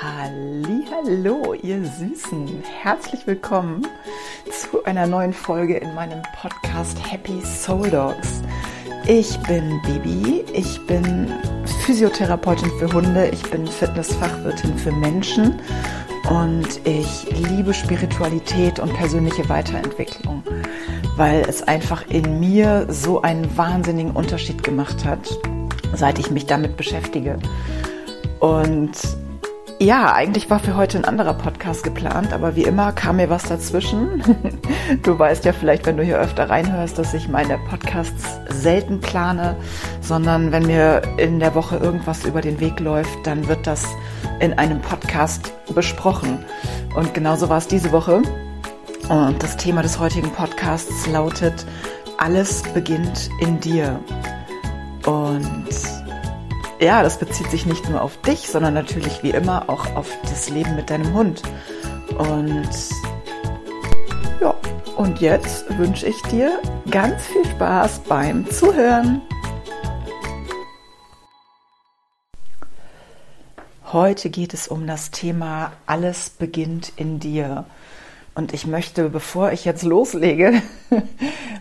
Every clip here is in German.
Hallo, ihr Süßen. Herzlich willkommen zu einer neuen Folge in meinem Podcast Happy Soul Dogs. Ich bin Bibi, ich bin Physiotherapeutin für Hunde, ich bin Fitnessfachwirtin für Menschen und ich liebe Spiritualität und persönliche Weiterentwicklung, weil es einfach in mir so einen wahnsinnigen Unterschied gemacht hat, seit ich mich damit beschäftige. Und ja, eigentlich war für heute ein anderer Podcast geplant, aber wie immer kam mir was dazwischen. Du weißt ja vielleicht, wenn du hier öfter reinhörst, dass ich meine Podcasts selten plane, sondern wenn mir in der Woche irgendwas über den Weg läuft, dann wird das in einem Podcast besprochen. Und genauso war es diese Woche. Und das Thema des heutigen Podcasts lautet, alles beginnt in dir. Und ja, das bezieht sich nicht nur auf dich, sondern natürlich wie immer auch auf das Leben mit deinem Hund. Und ja, und jetzt wünsche ich dir ganz viel Spaß beim Zuhören. Heute geht es um das Thema Alles beginnt in dir. Und ich möchte, bevor ich jetzt loslege,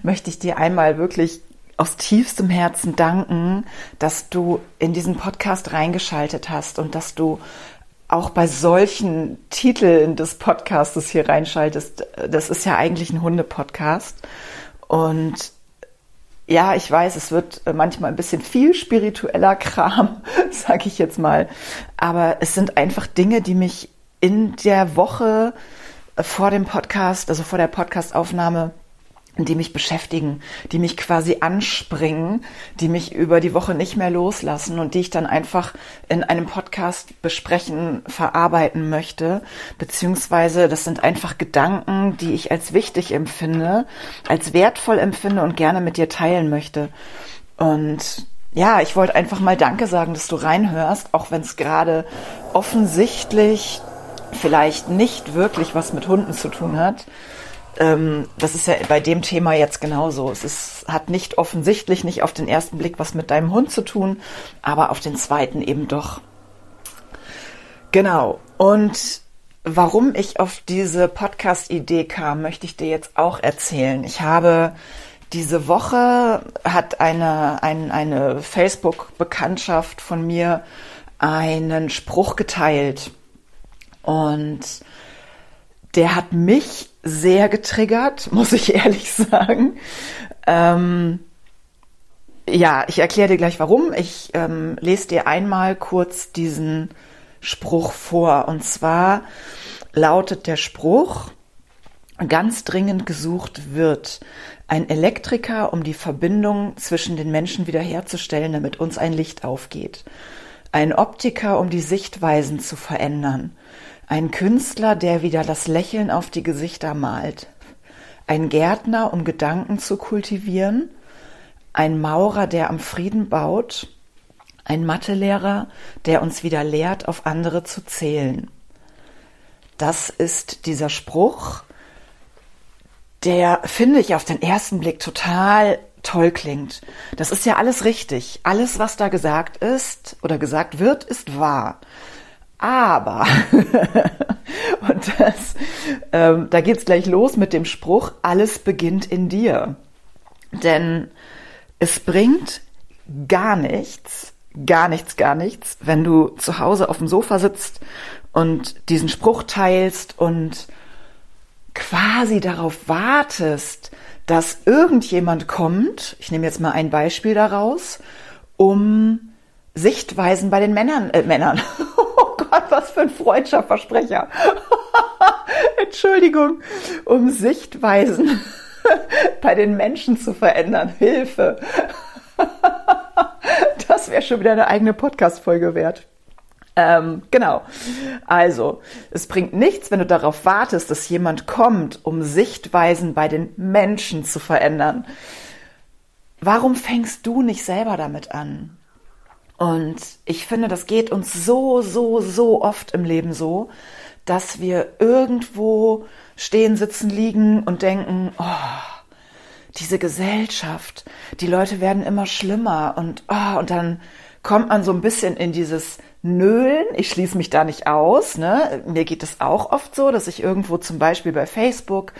möchte ich dir einmal wirklich aus tiefstem Herzen danken, dass du in diesen Podcast reingeschaltet hast und dass du auch bei solchen Titeln des Podcastes hier reinschaltest. Das ist ja eigentlich ein Hunde-Podcast. Und ja, ich weiß, es wird manchmal ein bisschen viel spiritueller Kram, sage ich jetzt mal. Aber es sind einfach Dinge, die mich in der Woche vor dem Podcast, also vor der Podcastaufnahme, die mich beschäftigen, die mich quasi anspringen, die mich über die Woche nicht mehr loslassen und die ich dann einfach in einem Podcast besprechen, verarbeiten möchte. Beziehungsweise das sind einfach Gedanken, die ich als wichtig empfinde, als wertvoll empfinde und gerne mit dir teilen möchte. Und ja, ich wollte einfach mal Danke sagen, dass du reinhörst, auch wenn es gerade offensichtlich vielleicht nicht wirklich was mit Hunden zu tun hat ähm, das ist ja bei dem Thema jetzt genauso. Es ist, hat nicht offensichtlich, nicht auf den ersten Blick was mit deinem Hund zu tun, aber auf den zweiten eben doch. Genau. Und warum ich auf diese Podcast-Idee kam, möchte ich dir jetzt auch erzählen. Ich habe diese Woche hat eine, ein, eine Facebook-Bekanntschaft von mir einen Spruch geteilt. Und der hat mich sehr getriggert, muss ich ehrlich sagen. Ähm, ja, ich erkläre dir gleich warum. Ich ähm, lese dir einmal kurz diesen Spruch vor. Und zwar lautet der Spruch, ganz dringend gesucht wird ein Elektriker, um die Verbindung zwischen den Menschen wiederherzustellen, damit uns ein Licht aufgeht. Ein Optiker, um die Sichtweisen zu verändern. Ein Künstler, der wieder das Lächeln auf die Gesichter malt. Ein Gärtner, um Gedanken zu kultivieren. Ein Maurer, der am Frieden baut. Ein Mathelehrer, der uns wieder lehrt, auf andere zu zählen. Das ist dieser Spruch, der, finde ich, auf den ersten Blick total toll klingt. Das ist ja alles richtig. Alles, was da gesagt ist oder gesagt wird, ist wahr. Aber, und das, ähm, da geht's gleich los mit dem Spruch, alles beginnt in dir. Denn es bringt gar nichts, gar nichts, gar nichts, wenn du zu Hause auf dem Sofa sitzt und diesen Spruch teilst und quasi darauf wartest, dass irgendjemand kommt, ich nehme jetzt mal ein Beispiel daraus, um Sichtweisen bei den Männern, äh, Männern, was für ein freudscher Versprecher. Entschuldigung, um Sichtweisen bei den Menschen zu verändern. Hilfe. das wäre schon wieder eine eigene Podcast-Folge wert. Ähm, genau. Also, es bringt nichts, wenn du darauf wartest, dass jemand kommt, um Sichtweisen bei den Menschen zu verändern. Warum fängst du nicht selber damit an? Und ich finde, das geht uns so, so, so oft im Leben so, dass wir irgendwo stehen, sitzen, liegen und denken, oh, diese Gesellschaft, die Leute werden immer schlimmer und, oh, und dann kommt man so ein bisschen in dieses Nölen. Ich schließe mich da nicht aus. Ne? Mir geht es auch oft so, dass ich irgendwo zum Beispiel bei Facebook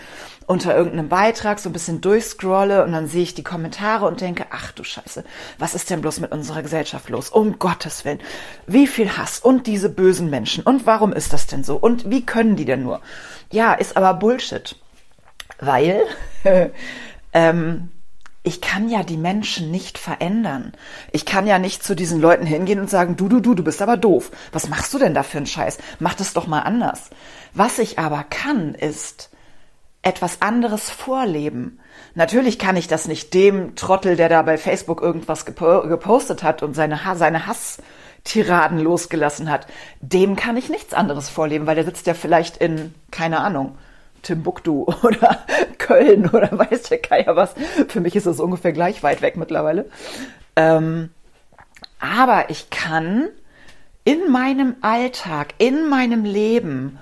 unter irgendeinem Beitrag so ein bisschen durchscrolle und dann sehe ich die Kommentare und denke, ach du Scheiße, was ist denn bloß mit unserer Gesellschaft los? Um Gottes Willen, wie viel Hass und diese bösen Menschen und warum ist das denn so und wie können die denn nur? Ja, ist aber Bullshit, weil ähm, ich kann ja die Menschen nicht verändern. Ich kann ja nicht zu diesen Leuten hingehen und sagen, du, du, du, du bist aber doof. Was machst du denn da für einen Scheiß? Mach das doch mal anders. Was ich aber kann, ist, etwas anderes vorleben. Natürlich kann ich das nicht dem Trottel, der da bei Facebook irgendwas gepostet hat und seine, seine Hasstiraden losgelassen hat, dem kann ich nichts anderes vorleben, weil der sitzt ja vielleicht in, keine Ahnung, Timbuktu oder Köln oder weiß der Geier was. Für mich ist das ungefähr gleich weit weg mittlerweile. Ähm, aber ich kann in meinem Alltag, in meinem Leben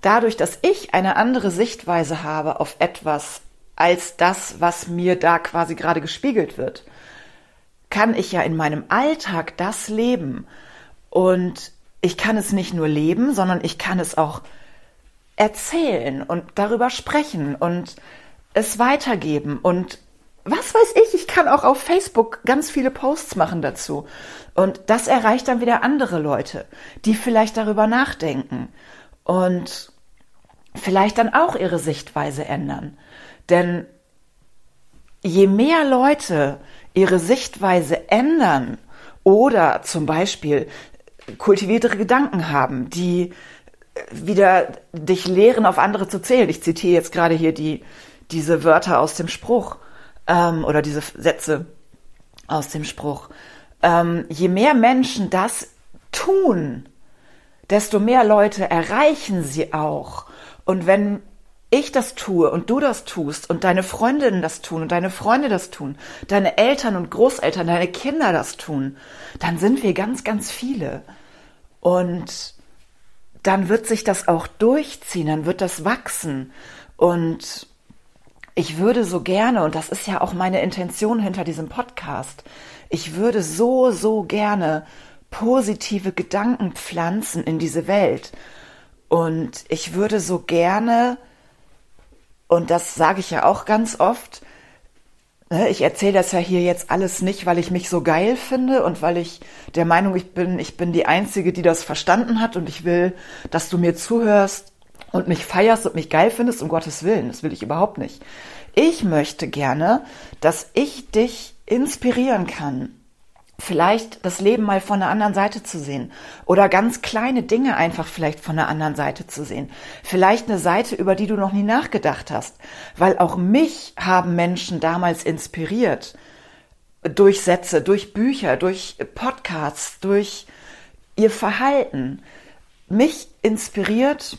dadurch, dass ich eine andere Sichtweise habe auf etwas als das, was mir da quasi gerade gespiegelt wird, kann ich ja in meinem Alltag das leben. Und ich kann es nicht nur leben, sondern ich kann es auch erzählen und darüber sprechen und es weitergeben. Und was weiß ich, ich kann auch auf Facebook ganz viele Posts machen dazu. Und das erreicht dann wieder andere Leute, die vielleicht darüber nachdenken und vielleicht dann auch ihre Sichtweise ändern. Denn je mehr Leute ihre Sichtweise ändern oder zum Beispiel kultiviertere Gedanken haben, die wieder dich lehren, auf andere zu zählen. Ich zitiere jetzt gerade hier die, diese Wörter aus dem Spruch ähm, oder diese Sätze aus dem Spruch. Ähm, je mehr Menschen das tun, desto mehr Leute erreichen sie auch. Und wenn ich das tue und du das tust und deine Freundinnen das tun und deine Freunde das tun, deine Eltern und Großeltern, deine Kinder das tun, dann sind wir ganz, ganz viele. Und dann wird sich das auch durchziehen, dann wird das wachsen. Und ich würde so gerne, und das ist ja auch meine Intention hinter diesem Podcast, ich würde so, so gerne positive Gedanken pflanzen in diese Welt. Und ich würde so gerne, und das sage ich ja auch ganz oft, ich erzähle das ja hier jetzt alles nicht, weil ich mich so geil finde und weil ich der Meinung ich bin, ich bin die Einzige, die das verstanden hat und ich will, dass du mir zuhörst und mich feierst und mich geil findest, um Gottes Willen. Das will ich überhaupt nicht. Ich möchte gerne, dass ich dich inspirieren kann, vielleicht das Leben mal von der anderen Seite zu sehen oder ganz kleine Dinge einfach vielleicht von der anderen Seite zu sehen. Vielleicht eine Seite, über die du noch nie nachgedacht hast, weil auch mich haben Menschen damals inspiriert durch Sätze, durch Bücher, durch Podcasts, durch ihr Verhalten. Mich inspiriert,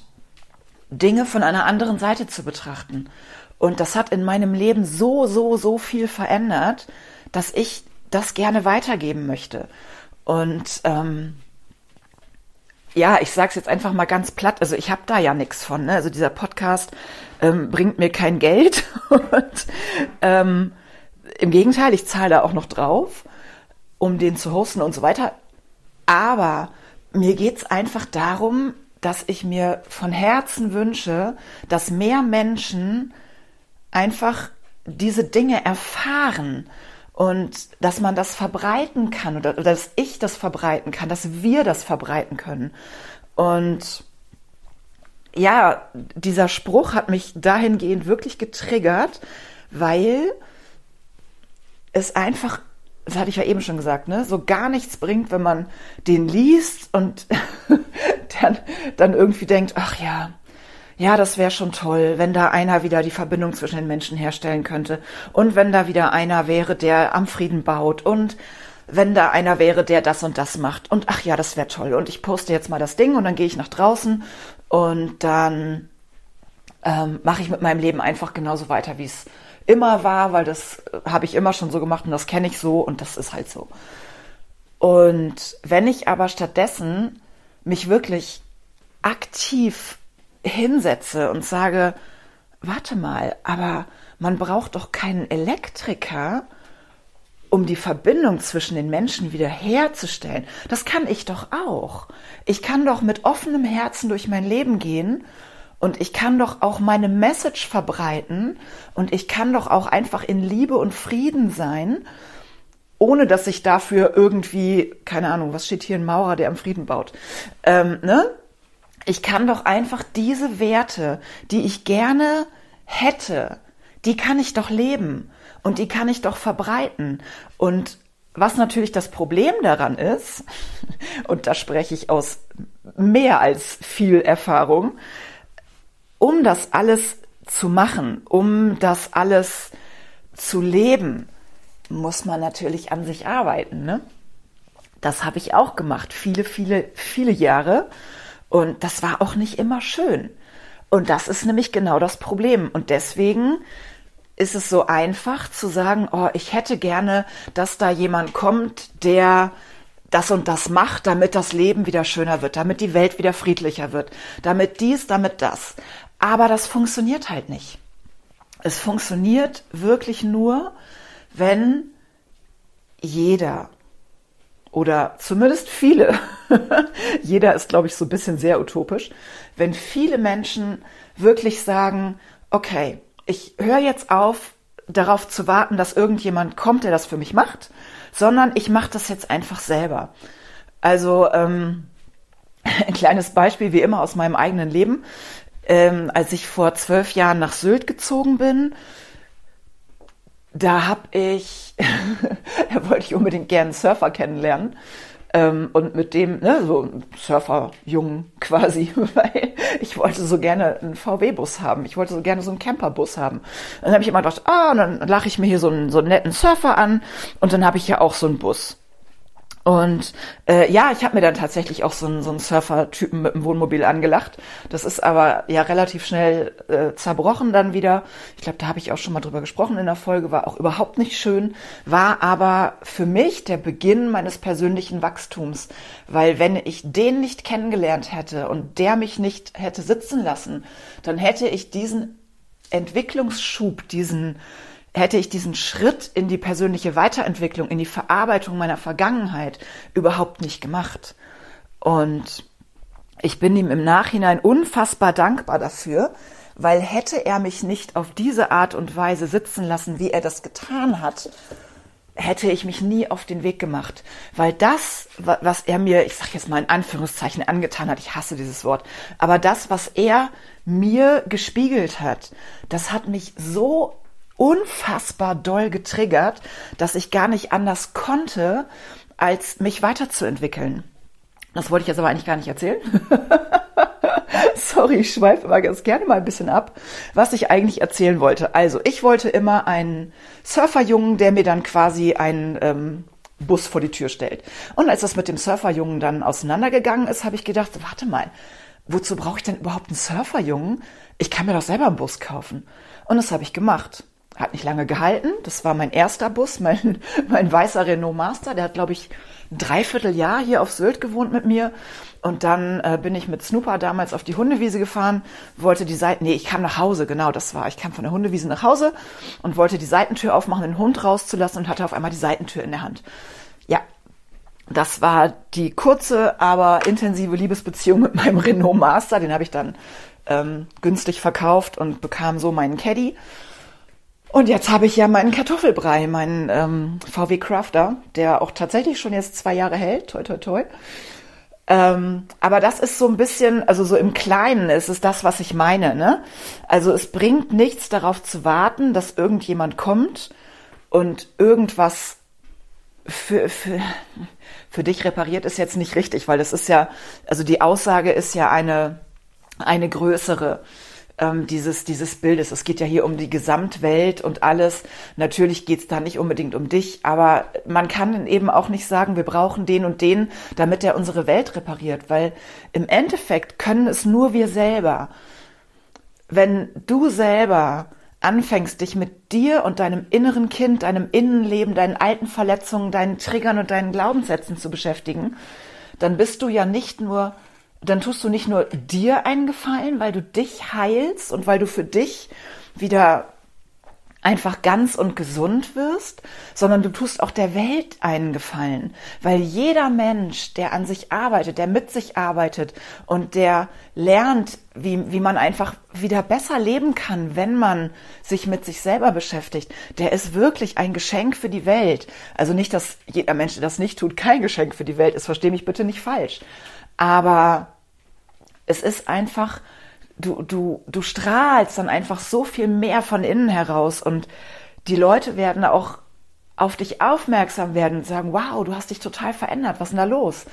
Dinge von einer anderen Seite zu betrachten. Und das hat in meinem Leben so, so, so viel verändert, dass ich das gerne weitergeben möchte. Und ähm, ja, ich sage es jetzt einfach mal ganz platt. Also ich habe da ja nichts von. Ne? Also dieser Podcast ähm, bringt mir kein Geld. und ähm, im Gegenteil, ich zahle da auch noch drauf, um den zu hosten und so weiter. Aber mir geht's einfach darum, dass ich mir von Herzen wünsche, dass mehr Menschen einfach diese Dinge erfahren und dass man das verbreiten kann oder, oder dass ich das verbreiten kann, dass wir das verbreiten können. Und ja, dieser Spruch hat mich dahingehend wirklich getriggert, weil es einfach, das hatte ich ja eben schon gesagt, ne, so gar nichts bringt, wenn man den liest und dann, dann irgendwie denkt, ach ja, ja, das wäre schon toll, wenn da einer wieder die Verbindung zwischen den Menschen herstellen könnte. Und wenn da wieder einer wäre, der am Frieden baut. Und wenn da einer wäre, der das und das macht. Und ach ja, das wäre toll. Und ich poste jetzt mal das Ding und dann gehe ich nach draußen. Und dann ähm, mache ich mit meinem Leben einfach genauso weiter, wie es immer war, weil das habe ich immer schon so gemacht und das kenne ich so und das ist halt so. Und wenn ich aber stattdessen mich wirklich aktiv hinsetze und sage, warte mal, aber man braucht doch keinen Elektriker, um die Verbindung zwischen den Menschen wieder herzustellen. Das kann ich doch auch. Ich kann doch mit offenem Herzen durch mein Leben gehen und ich kann doch auch meine Message verbreiten und ich kann doch auch einfach in Liebe und Frieden sein, ohne dass ich dafür irgendwie, keine Ahnung, was steht hier, ein Maurer, der am Frieden baut. Ähm, ne? Ich kann doch einfach diese Werte, die ich gerne hätte, die kann ich doch leben und die kann ich doch verbreiten. Und was natürlich das Problem daran ist, und da spreche ich aus mehr als viel Erfahrung, um das alles zu machen, um das alles zu leben, muss man natürlich an sich arbeiten. Ne? Das habe ich auch gemacht, viele, viele, viele Jahre. Und das war auch nicht immer schön. Und das ist nämlich genau das Problem. Und deswegen ist es so einfach zu sagen, oh, ich hätte gerne, dass da jemand kommt, der das und das macht, damit das Leben wieder schöner wird, damit die Welt wieder friedlicher wird, damit dies, damit das. Aber das funktioniert halt nicht. Es funktioniert wirklich nur, wenn jeder oder zumindest viele, jeder ist, glaube ich, so ein bisschen sehr utopisch, wenn viele Menschen wirklich sagen, okay, ich höre jetzt auf, darauf zu warten, dass irgendjemand kommt, der das für mich macht, sondern ich mache das jetzt einfach selber. Also ähm, ein kleines Beispiel wie immer aus meinem eigenen Leben. Ähm, als ich vor zwölf Jahren nach Sylt gezogen bin, da habe ich, da wollte ich unbedingt gerne einen Surfer kennenlernen. Ähm, und mit dem, ne, so Surferjungen quasi, weil ich wollte so gerne einen VW-Bus haben. Ich wollte so gerne so einen Camperbus haben. dann habe ich immer gedacht, ah, und dann lache ich mir hier so einen, so einen netten Surfer an und dann habe ich ja auch so einen Bus. Und äh, ja, ich habe mir dann tatsächlich auch so einen, so einen Surfer-Typen mit dem Wohnmobil angelacht. Das ist aber ja relativ schnell äh, zerbrochen dann wieder. Ich glaube, da habe ich auch schon mal drüber gesprochen in der Folge, war auch überhaupt nicht schön, war aber für mich der Beginn meines persönlichen Wachstums. Weil wenn ich den nicht kennengelernt hätte und der mich nicht hätte sitzen lassen, dann hätte ich diesen Entwicklungsschub, diesen hätte ich diesen Schritt in die persönliche Weiterentwicklung, in die Verarbeitung meiner Vergangenheit überhaupt nicht gemacht. Und ich bin ihm im Nachhinein unfassbar dankbar dafür, weil hätte er mich nicht auf diese Art und Weise sitzen lassen, wie er das getan hat, hätte ich mich nie auf den Weg gemacht. Weil das, was er mir, ich sage jetzt mal in Anführungszeichen, angetan hat, ich hasse dieses Wort, aber das, was er mir gespiegelt hat, das hat mich so unfassbar doll getriggert, dass ich gar nicht anders konnte, als mich weiterzuentwickeln. Das wollte ich jetzt aber eigentlich gar nicht erzählen. Sorry, ich schweife aber ganz gerne mal ein bisschen ab, was ich eigentlich erzählen wollte. Also, ich wollte immer einen Surferjungen, der mir dann quasi einen ähm, Bus vor die Tür stellt. Und als das mit dem Surferjungen dann auseinandergegangen ist, habe ich gedacht, warte mal, wozu brauche ich denn überhaupt einen Surferjungen? Ich kann mir doch selber einen Bus kaufen. Und das habe ich gemacht. Hat nicht lange gehalten. Das war mein erster Bus, mein, mein weißer Renault Master. Der hat, glaube ich, ein Dreivierteljahr hier auf Sylt gewohnt mit mir. Und dann äh, bin ich mit Snooper damals auf die Hundewiese gefahren, wollte die Seiten, nee, ich kam nach Hause, genau, das war, ich kam von der Hundewiese nach Hause und wollte die Seitentür aufmachen, den Hund rauszulassen und hatte auf einmal die Seitentür in der Hand. Ja, das war die kurze, aber intensive Liebesbeziehung mit meinem Renault Master. Den habe ich dann ähm, günstig verkauft und bekam so meinen Caddy. Und jetzt habe ich ja meinen Kartoffelbrei, meinen ähm, VW Crafter, der auch tatsächlich schon jetzt zwei Jahre hält. Toi, toi, toi. Ähm, aber das ist so ein bisschen, also so im Kleinen ist es das, was ich meine. Ne? Also es bringt nichts darauf zu warten, dass irgendjemand kommt und irgendwas für, für, für dich repariert ist jetzt nicht richtig, weil das ist ja, also die Aussage ist ja eine, eine größere ähm, dieses, dieses Bildes. Es geht ja hier um die Gesamtwelt und alles. Natürlich geht es da nicht unbedingt um dich, aber man kann eben auch nicht sagen, wir brauchen den und den, damit er unsere Welt repariert, weil im Endeffekt können es nur wir selber. Wenn du selber anfängst, dich mit dir und deinem inneren Kind, deinem Innenleben, deinen alten Verletzungen, deinen Triggern und deinen Glaubenssätzen zu beschäftigen, dann bist du ja nicht nur dann tust du nicht nur dir einen Gefallen, weil du dich heilst und weil du für dich wieder einfach ganz und gesund wirst, sondern du tust auch der Welt einen Gefallen, weil jeder Mensch, der an sich arbeitet, der mit sich arbeitet und der lernt, wie, wie man einfach wieder besser leben kann, wenn man sich mit sich selber beschäftigt, der ist wirklich ein Geschenk für die Welt. Also nicht, dass jeder Mensch, der das nicht tut, kein Geschenk für die Welt ist, verstehe mich bitte nicht falsch. Aber es ist einfach du, du, du strahlst dann einfach so viel mehr von innen heraus und die Leute werden auch auf dich aufmerksam werden und sagen, wow, du hast dich total verändert, was ist denn da los?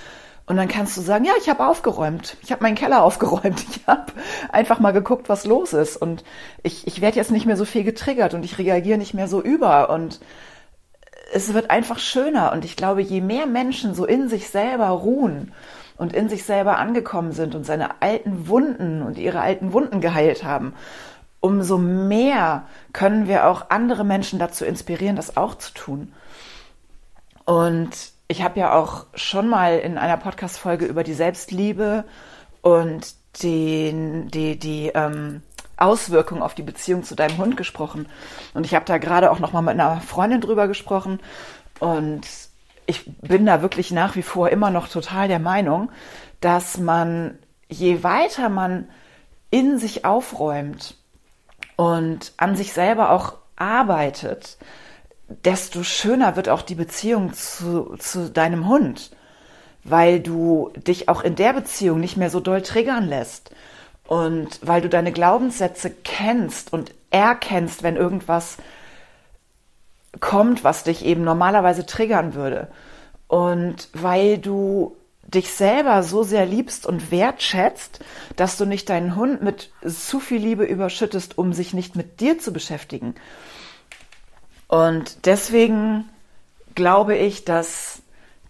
Und dann kannst du sagen, ja, ich habe aufgeräumt, ich habe meinen Keller aufgeräumt, ich habe einfach mal geguckt, was los ist. Und ich, ich werde jetzt nicht mehr so viel getriggert und ich reagiere nicht mehr so über. Und es wird einfach schöner. Und ich glaube, je mehr Menschen so in sich selber ruhen und in sich selber angekommen sind und seine alten Wunden und ihre alten Wunden geheilt haben, umso mehr können wir auch andere Menschen dazu inspirieren, das auch zu tun. Und ich habe ja auch schon mal in einer Podcast-Folge über die Selbstliebe und den, die, die ähm, Auswirkung auf die Beziehung zu deinem Hund gesprochen. Und ich habe da gerade auch noch mal mit einer Freundin drüber gesprochen. Und ich bin da wirklich nach wie vor immer noch total der Meinung, dass man, je weiter man in sich aufräumt und an sich selber auch arbeitet, desto schöner wird auch die Beziehung zu, zu deinem Hund, weil du dich auch in der Beziehung nicht mehr so doll triggern lässt und weil du deine Glaubenssätze kennst und erkennst, wenn irgendwas kommt, was dich eben normalerweise triggern würde. Und weil du dich selber so sehr liebst und wertschätzt, dass du nicht deinen Hund mit zu viel Liebe überschüttest, um sich nicht mit dir zu beschäftigen. Und deswegen glaube ich, dass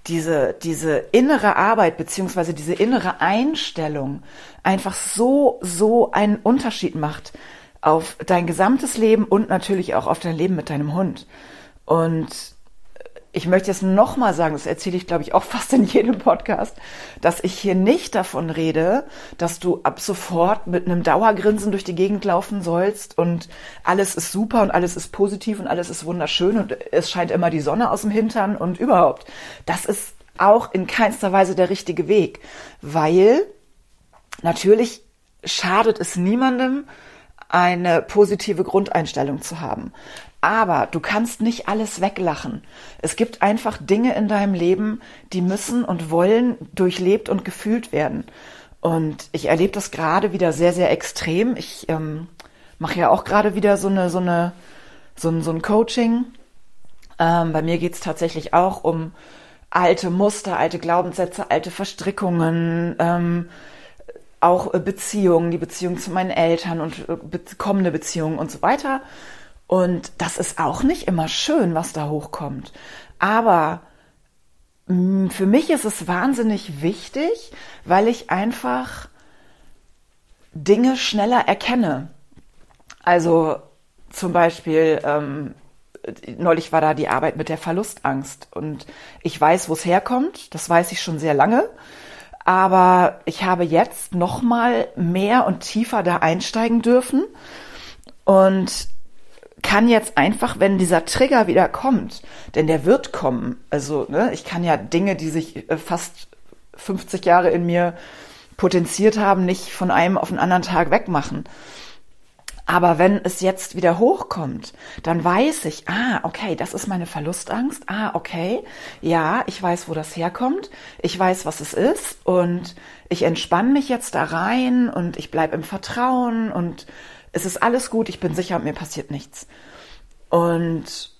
diese, diese innere Arbeit beziehungsweise diese innere Einstellung einfach so, so einen Unterschied macht auf dein gesamtes Leben und natürlich auch auf dein Leben mit deinem Hund. Und ich möchte jetzt nochmal sagen, das erzähle ich, glaube ich, auch fast in jedem Podcast, dass ich hier nicht davon rede, dass du ab sofort mit einem Dauergrinsen durch die Gegend laufen sollst und alles ist super und alles ist positiv und alles ist wunderschön und es scheint immer die Sonne aus dem Hintern und überhaupt. Das ist auch in keinster Weise der richtige Weg, weil natürlich schadet es niemandem, eine positive Grundeinstellung zu haben. Aber du kannst nicht alles weglachen. Es gibt einfach Dinge in deinem Leben, die müssen und wollen durchlebt und gefühlt werden. Und ich erlebe das gerade wieder sehr, sehr extrem. Ich ähm, mache ja auch gerade wieder so eine, so eine, so ein, so ein Coaching. Ähm, bei mir geht es tatsächlich auch um alte Muster, alte Glaubenssätze, alte Verstrickungen, ähm, auch Beziehungen, die Beziehung zu meinen Eltern und äh, kommende Beziehungen und so weiter. Und das ist auch nicht immer schön, was da hochkommt. Aber mm, für mich ist es wahnsinnig wichtig, weil ich einfach Dinge schneller erkenne. Also zum Beispiel, ähm, neulich war da die Arbeit mit der Verlustangst und ich weiß, wo es herkommt. Das weiß ich schon sehr lange. Aber ich habe jetzt noch mal mehr und tiefer da einsteigen dürfen und kann jetzt einfach, wenn dieser Trigger wieder kommt, denn der wird kommen. Also ne, ich kann ja Dinge, die sich äh, fast 50 Jahre in mir potenziert haben, nicht von einem auf den anderen Tag wegmachen. Aber wenn es jetzt wieder hochkommt, dann weiß ich, ah, okay, das ist meine Verlustangst. Ah, okay, ja, ich weiß, wo das herkommt. Ich weiß, was es ist. Und ich entspanne mich jetzt da rein und ich bleibe im Vertrauen und es ist alles gut, ich bin sicher, mir passiert nichts. Und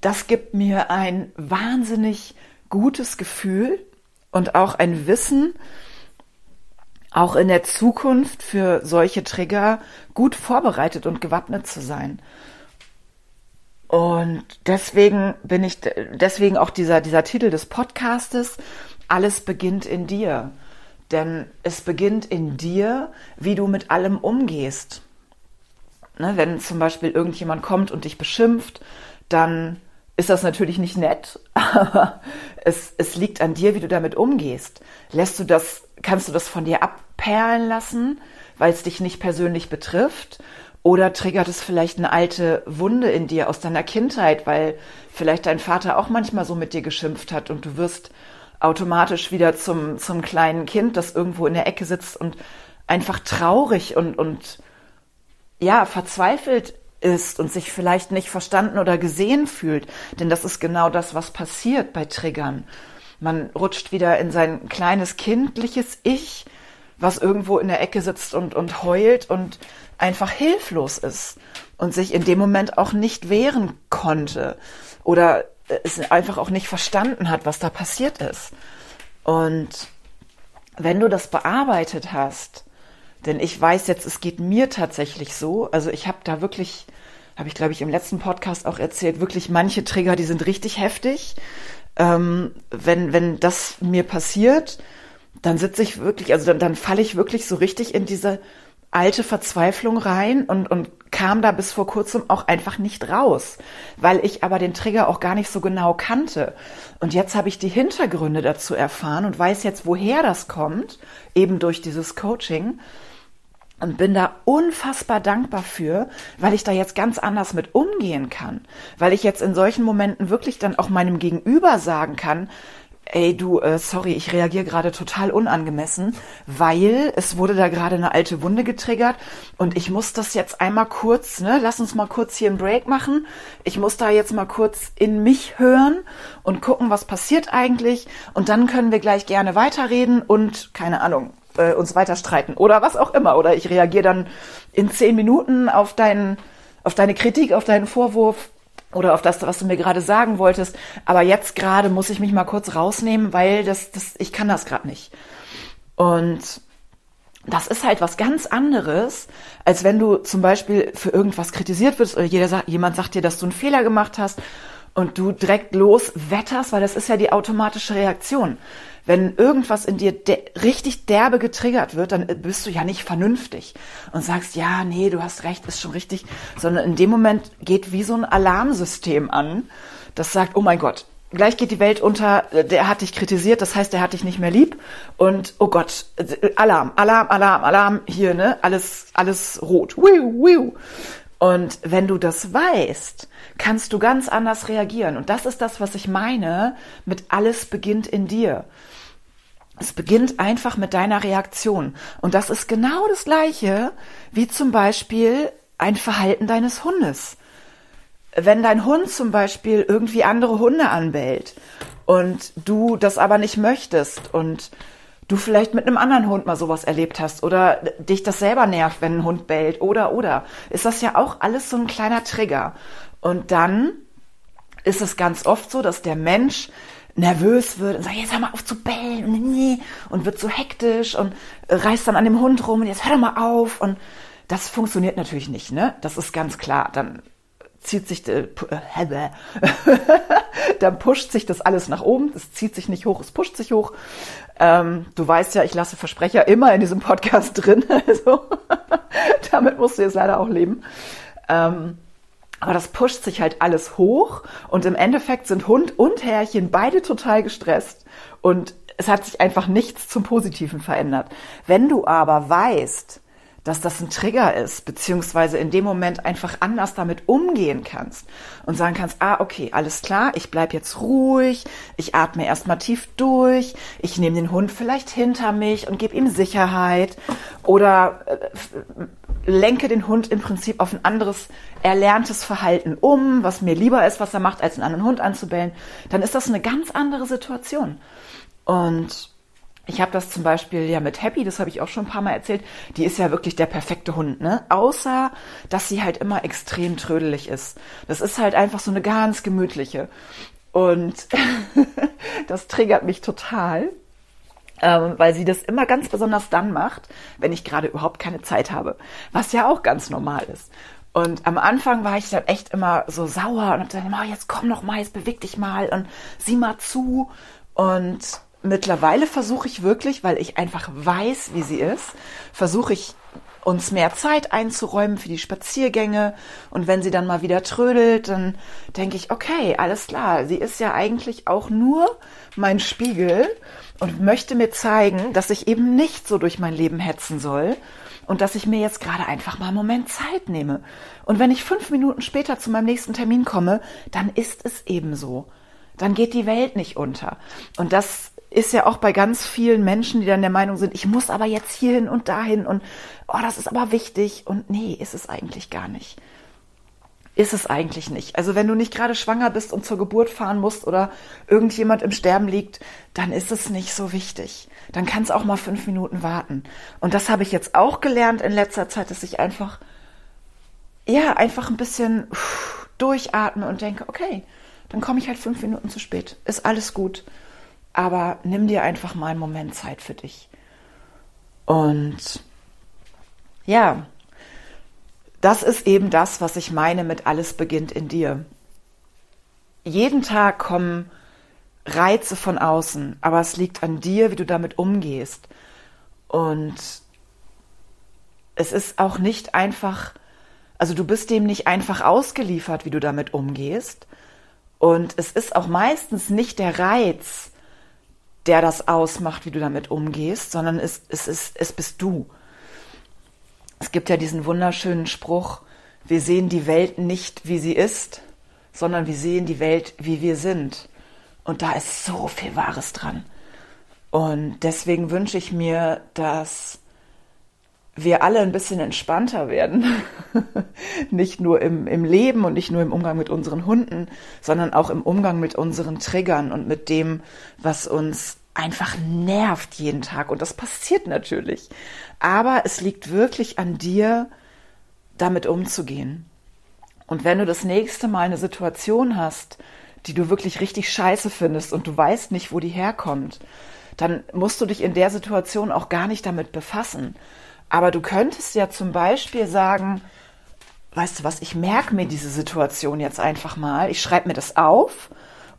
das gibt mir ein wahnsinnig gutes Gefühl und auch ein Wissen, auch in der Zukunft für solche Trigger gut vorbereitet und gewappnet zu sein. Und deswegen bin ich, deswegen auch dieser, dieser Titel des Podcastes, alles beginnt in dir. Denn es beginnt in dir, wie du mit allem umgehst. Ne, wenn zum Beispiel irgendjemand kommt und dich beschimpft, dann ist das natürlich nicht nett, aber es, es liegt an dir, wie du damit umgehst. Lässt du das, kannst du das von dir abperlen lassen, weil es dich nicht persönlich betrifft? Oder triggert es vielleicht eine alte Wunde in dir aus deiner Kindheit, weil vielleicht dein Vater auch manchmal so mit dir geschimpft hat und du wirst automatisch wieder zum, zum kleinen Kind, das irgendwo in der Ecke sitzt und einfach traurig und, und ja, verzweifelt ist und sich vielleicht nicht verstanden oder gesehen fühlt. Denn das ist genau das, was passiert bei Triggern. Man rutscht wieder in sein kleines kindliches Ich, was irgendwo in der Ecke sitzt und, und heult und einfach hilflos ist und sich in dem Moment auch nicht wehren konnte oder es einfach auch nicht verstanden hat, was da passiert ist. Und wenn du das bearbeitet hast, denn ich weiß jetzt, es geht mir tatsächlich so, also ich habe da wirklich, habe ich glaube ich im letzten Podcast auch erzählt, wirklich manche Trigger, die sind richtig heftig. Ähm, wenn, wenn das mir passiert, dann sitze ich wirklich, also dann, dann falle ich wirklich so richtig in diese alte Verzweiflung rein und, und kam da bis vor kurzem auch einfach nicht raus, weil ich aber den Trigger auch gar nicht so genau kannte. Und jetzt habe ich die Hintergründe dazu erfahren und weiß jetzt, woher das kommt, eben durch dieses Coaching. Und bin da unfassbar dankbar für, weil ich da jetzt ganz anders mit umgehen kann. Weil ich jetzt in solchen Momenten wirklich dann auch meinem Gegenüber sagen kann, ey du, äh, sorry, ich reagiere gerade total unangemessen, weil es wurde da gerade eine alte Wunde getriggert und ich muss das jetzt einmal kurz, ne, lass uns mal kurz hier einen Break machen. Ich muss da jetzt mal kurz in mich hören und gucken, was passiert eigentlich und dann können wir gleich gerne weiterreden und keine Ahnung, äh, uns weiter streiten oder was auch immer oder ich reagiere dann in zehn Minuten auf deinen auf deine Kritik, auf deinen Vorwurf oder auf das, was du mir gerade sagen wolltest. Aber jetzt gerade muss ich mich mal kurz rausnehmen, weil das, das, ich kann das gerade nicht. Und das ist halt was ganz anderes, als wenn du zum Beispiel für irgendwas kritisiert wirst oder jeder, jemand sagt dir, dass du einen Fehler gemacht hast und du direkt los wetterst, weil das ist ja die automatische Reaktion. Wenn irgendwas in dir de richtig derbe getriggert wird, dann bist du ja nicht vernünftig und sagst, ja, nee, du hast recht, ist schon richtig, sondern in dem Moment geht wie so ein Alarmsystem an, das sagt, oh mein Gott, gleich geht die Welt unter, der hat dich kritisiert, das heißt, der hat dich nicht mehr lieb und oh Gott, Alarm, Alarm, Alarm, Alarm, hier, ne, alles, alles rot. Und wenn du das weißt, kannst du ganz anders reagieren. Und das ist das, was ich meine mit alles beginnt in dir. Es beginnt einfach mit deiner Reaktion. Und das ist genau das Gleiche wie zum Beispiel ein Verhalten deines Hundes. Wenn dein Hund zum Beispiel irgendwie andere Hunde anbellt und du das aber nicht möchtest und du vielleicht mit einem anderen Hund mal sowas erlebt hast oder dich das selber nervt, wenn ein Hund bellt oder oder, ist das ja auch alles so ein kleiner Trigger. Und dann ist es ganz oft so, dass der Mensch nervös wird und sagt, jetzt hör mal auf zu bellen und, wird so hektisch und reißt dann an dem Hund rum und jetzt hör doch mal auf und das funktioniert natürlich nicht, ne? Das ist ganz klar. Dann zieht sich, äh, dann pusht sich das alles nach oben. Es zieht sich nicht hoch, es pusht sich hoch. Ähm, du weißt ja, ich lasse Versprecher immer in diesem Podcast drin. Also damit musst du jetzt leider auch leben. Ähm, aber das pusht sich halt alles hoch und im Endeffekt sind Hund und Herrchen beide total gestresst und es hat sich einfach nichts zum Positiven verändert. Wenn du aber weißt, dass das ein Trigger ist, beziehungsweise in dem Moment einfach anders damit umgehen kannst und sagen kannst, ah, okay, alles klar, ich bleib jetzt ruhig, ich atme erstmal tief durch, ich nehme den Hund vielleicht hinter mich und gebe ihm Sicherheit oder äh, lenke den Hund im Prinzip auf ein anderes erlerntes Verhalten um, was mir lieber ist, was er macht, als einen anderen Hund anzubellen, dann ist das eine ganz andere Situation. Und ich habe das zum Beispiel ja mit Happy, das habe ich auch schon ein paar Mal erzählt, die ist ja wirklich der perfekte Hund, ne? Außer, dass sie halt immer extrem trödelig ist. Das ist halt einfach so eine ganz gemütliche. Und das triggert mich total ähm, weil sie das immer ganz besonders dann macht, wenn ich gerade überhaupt keine Zeit habe, was ja auch ganz normal ist. Und am Anfang war ich dann echt immer so sauer und hab dann immer, oh, jetzt komm noch mal, jetzt beweg dich mal und sieh mal zu. Und mittlerweile versuche ich wirklich, weil ich einfach weiß, wie sie ist, versuche ich uns mehr Zeit einzuräumen für die Spaziergänge. Und wenn sie dann mal wieder trödelt, dann denke ich, okay, alles klar, sie ist ja eigentlich auch nur mein Spiegel und möchte mir zeigen, dass ich eben nicht so durch mein Leben hetzen soll und dass ich mir jetzt gerade einfach mal einen Moment Zeit nehme. Und wenn ich fünf Minuten später zu meinem nächsten Termin komme, dann ist es ebenso. Dann geht die Welt nicht unter. Und das ist ja auch bei ganz vielen Menschen, die dann der Meinung sind, ich muss aber jetzt hierhin und dahin und oh, das ist aber wichtig. Und nee, ist es eigentlich gar nicht. Ist es eigentlich nicht. Also wenn du nicht gerade schwanger bist und zur Geburt fahren musst oder irgendjemand im Sterben liegt, dann ist es nicht so wichtig. Dann kann es auch mal fünf Minuten warten. Und das habe ich jetzt auch gelernt in letzter Zeit, dass ich einfach, ja, einfach ein bisschen durchatme und denke, okay, dann komme ich halt fünf Minuten zu spät. Ist alles gut aber nimm dir einfach mal einen Moment Zeit für dich. Und ja, das ist eben das, was ich meine mit alles beginnt in dir. Jeden Tag kommen Reize von außen, aber es liegt an dir, wie du damit umgehst. Und es ist auch nicht einfach, also du bist dem nicht einfach ausgeliefert, wie du damit umgehst. Und es ist auch meistens nicht der Reiz, der das ausmacht, wie du damit umgehst, sondern es, es, es, es bist du. Es gibt ja diesen wunderschönen Spruch, wir sehen die Welt nicht, wie sie ist, sondern wir sehen die Welt, wie wir sind. Und da ist so viel Wahres dran. Und deswegen wünsche ich mir, dass wir alle ein bisschen entspannter werden. nicht nur im, im Leben und nicht nur im Umgang mit unseren Hunden, sondern auch im Umgang mit unseren Triggern und mit dem, was uns einfach nervt jeden Tag. Und das passiert natürlich. Aber es liegt wirklich an dir, damit umzugehen. Und wenn du das nächste Mal eine Situation hast, die du wirklich richtig scheiße findest und du weißt nicht, wo die herkommt, dann musst du dich in der Situation auch gar nicht damit befassen, aber du könntest ja zum Beispiel sagen, weißt du was, ich merke mir diese Situation jetzt einfach mal, ich schreibe mir das auf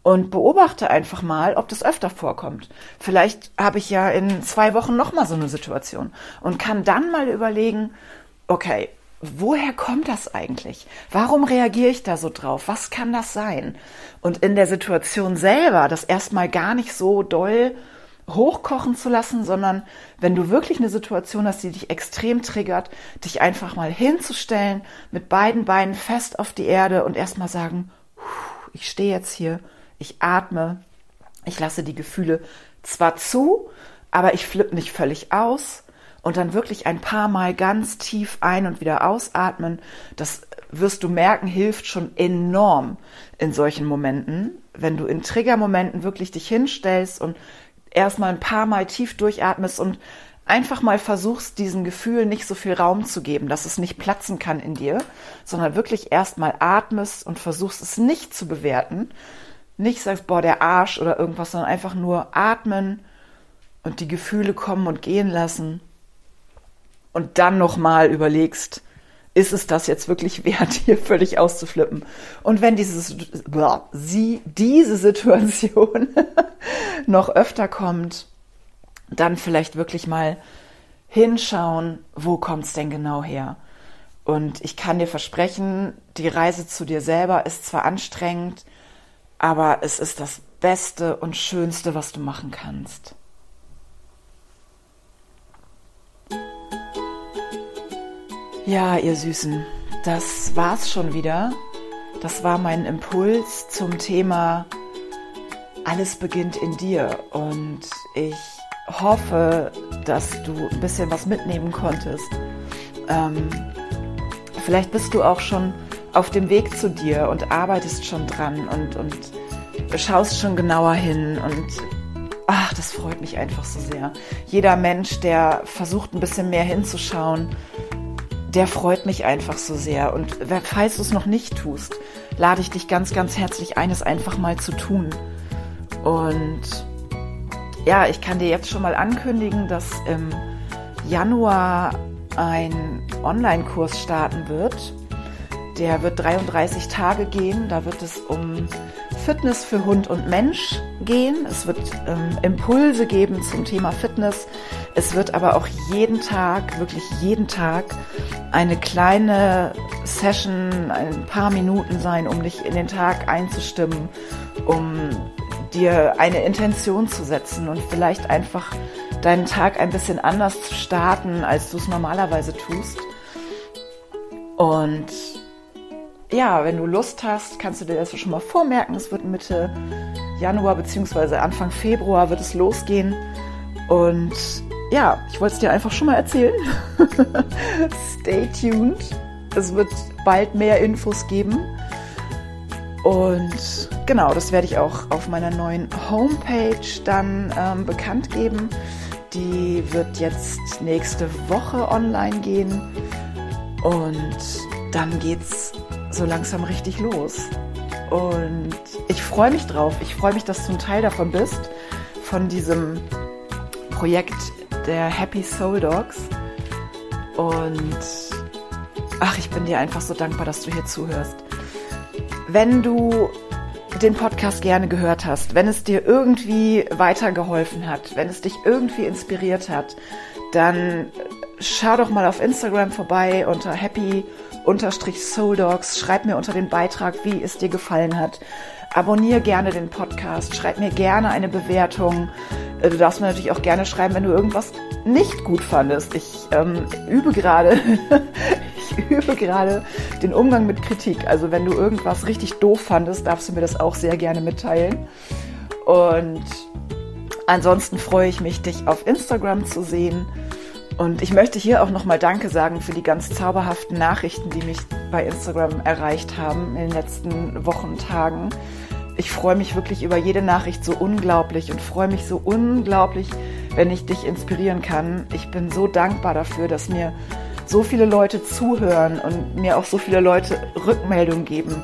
und beobachte einfach mal, ob das öfter vorkommt. Vielleicht habe ich ja in zwei Wochen nochmal so eine Situation und kann dann mal überlegen, okay, woher kommt das eigentlich? Warum reagiere ich da so drauf? Was kann das sein? Und in der Situation selber das erstmal gar nicht so doll hochkochen zu lassen, sondern wenn du wirklich eine Situation hast, die dich extrem triggert, dich einfach mal hinzustellen, mit beiden Beinen fest auf die Erde und erstmal sagen, ich stehe jetzt hier, ich atme, ich lasse die Gefühle zwar zu, aber ich flippe nicht völlig aus und dann wirklich ein paar Mal ganz tief ein und wieder ausatmen. Das wirst du merken, hilft schon enorm in solchen Momenten, wenn du in Triggermomenten wirklich dich hinstellst und erstmal ein paar Mal tief durchatmest und einfach mal versuchst, diesen Gefühlen nicht so viel Raum zu geben, dass es nicht platzen kann in dir, sondern wirklich erstmal atmest und versuchst es nicht zu bewerten. Nicht sagst, boah, der Arsch oder irgendwas, sondern einfach nur atmen und die Gefühle kommen und gehen lassen. Und dann nochmal überlegst, ist es das jetzt wirklich wert, hier völlig auszuflippen? Und wenn dieses, sie, diese Situation noch öfter kommt, dann vielleicht wirklich mal hinschauen, wo kommt es denn genau her? Und ich kann dir versprechen, die Reise zu dir selber ist zwar anstrengend, aber es ist das Beste und Schönste, was du machen kannst. Ja, ihr Süßen, das war's schon wieder. Das war mein Impuls zum Thema Alles beginnt in dir. Und ich hoffe, dass du ein bisschen was mitnehmen konntest. Ähm, vielleicht bist du auch schon auf dem Weg zu dir und arbeitest schon dran und, und schaust schon genauer hin und ach, das freut mich einfach so sehr. Jeder Mensch, der versucht ein bisschen mehr hinzuschauen, der freut mich einfach so sehr. Und falls du es noch nicht tust, lade ich dich ganz, ganz herzlich ein, es einfach mal zu tun. Und ja, ich kann dir jetzt schon mal ankündigen, dass im Januar ein Online-Kurs starten wird. Der wird 33 Tage gehen. Da wird es um Fitness für Hund und Mensch gehen. Es wird ähm, Impulse geben zum Thema Fitness. Es wird aber auch jeden Tag, wirklich jeden Tag, eine kleine Session, ein paar Minuten sein, um dich in den Tag einzustimmen, um dir eine Intention zu setzen und vielleicht einfach deinen Tag ein bisschen anders zu starten, als du es normalerweise tust. Und ja, wenn du Lust hast, kannst du dir das schon mal vormerken. Es wird Mitte Januar bzw. Anfang Februar wird es losgehen. Und ja, ich wollte es dir einfach schon mal erzählen. Stay tuned. Es wird bald mehr Infos geben. Und genau, das werde ich auch auf meiner neuen Homepage dann ähm, bekannt geben. Die wird jetzt nächste Woche online gehen. Und dann geht's so langsam richtig los. Und ich freue mich drauf. Ich freue mich, dass du ein Teil davon bist, von diesem Projekt der Happy Soul Dogs. Und ach, ich bin dir einfach so dankbar, dass du hier zuhörst. Wenn du den Podcast gerne gehört hast, wenn es dir irgendwie weitergeholfen hat, wenn es dich irgendwie inspiriert hat, dann schau doch mal auf Instagram vorbei unter happy Soul Dogs. Schreib mir unter den Beitrag, wie es dir gefallen hat. Abonniere gerne den Podcast. Schreib mir gerne eine Bewertung. Äh, du darfst mir natürlich auch gerne schreiben, wenn du irgendwas nicht gut fandest. Ich ähm, übe gerade, ich übe gerade den Umgang mit Kritik. Also wenn du irgendwas richtig doof fandest, darfst du mir das auch sehr gerne mitteilen. Und ansonsten freue ich mich, dich auf Instagram zu sehen. Und ich möchte hier auch nochmal Danke sagen für die ganz zauberhaften Nachrichten, die mich bei Instagram erreicht haben in den letzten Wochen, Tagen. Ich freue mich wirklich über jede Nachricht so unglaublich und freue mich so unglaublich, wenn ich dich inspirieren kann. Ich bin so dankbar dafür, dass mir so viele Leute zuhören und mir auch so viele Leute Rückmeldungen geben.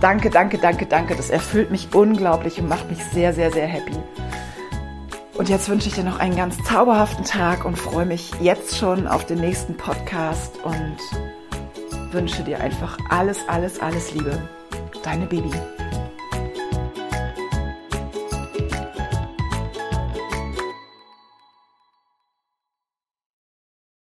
Danke, danke, danke, danke. Das erfüllt mich unglaublich und macht mich sehr, sehr, sehr happy. Und jetzt wünsche ich dir noch einen ganz zauberhaften Tag und freue mich jetzt schon auf den nächsten Podcast und wünsche dir einfach alles, alles, alles Liebe. Deine Baby.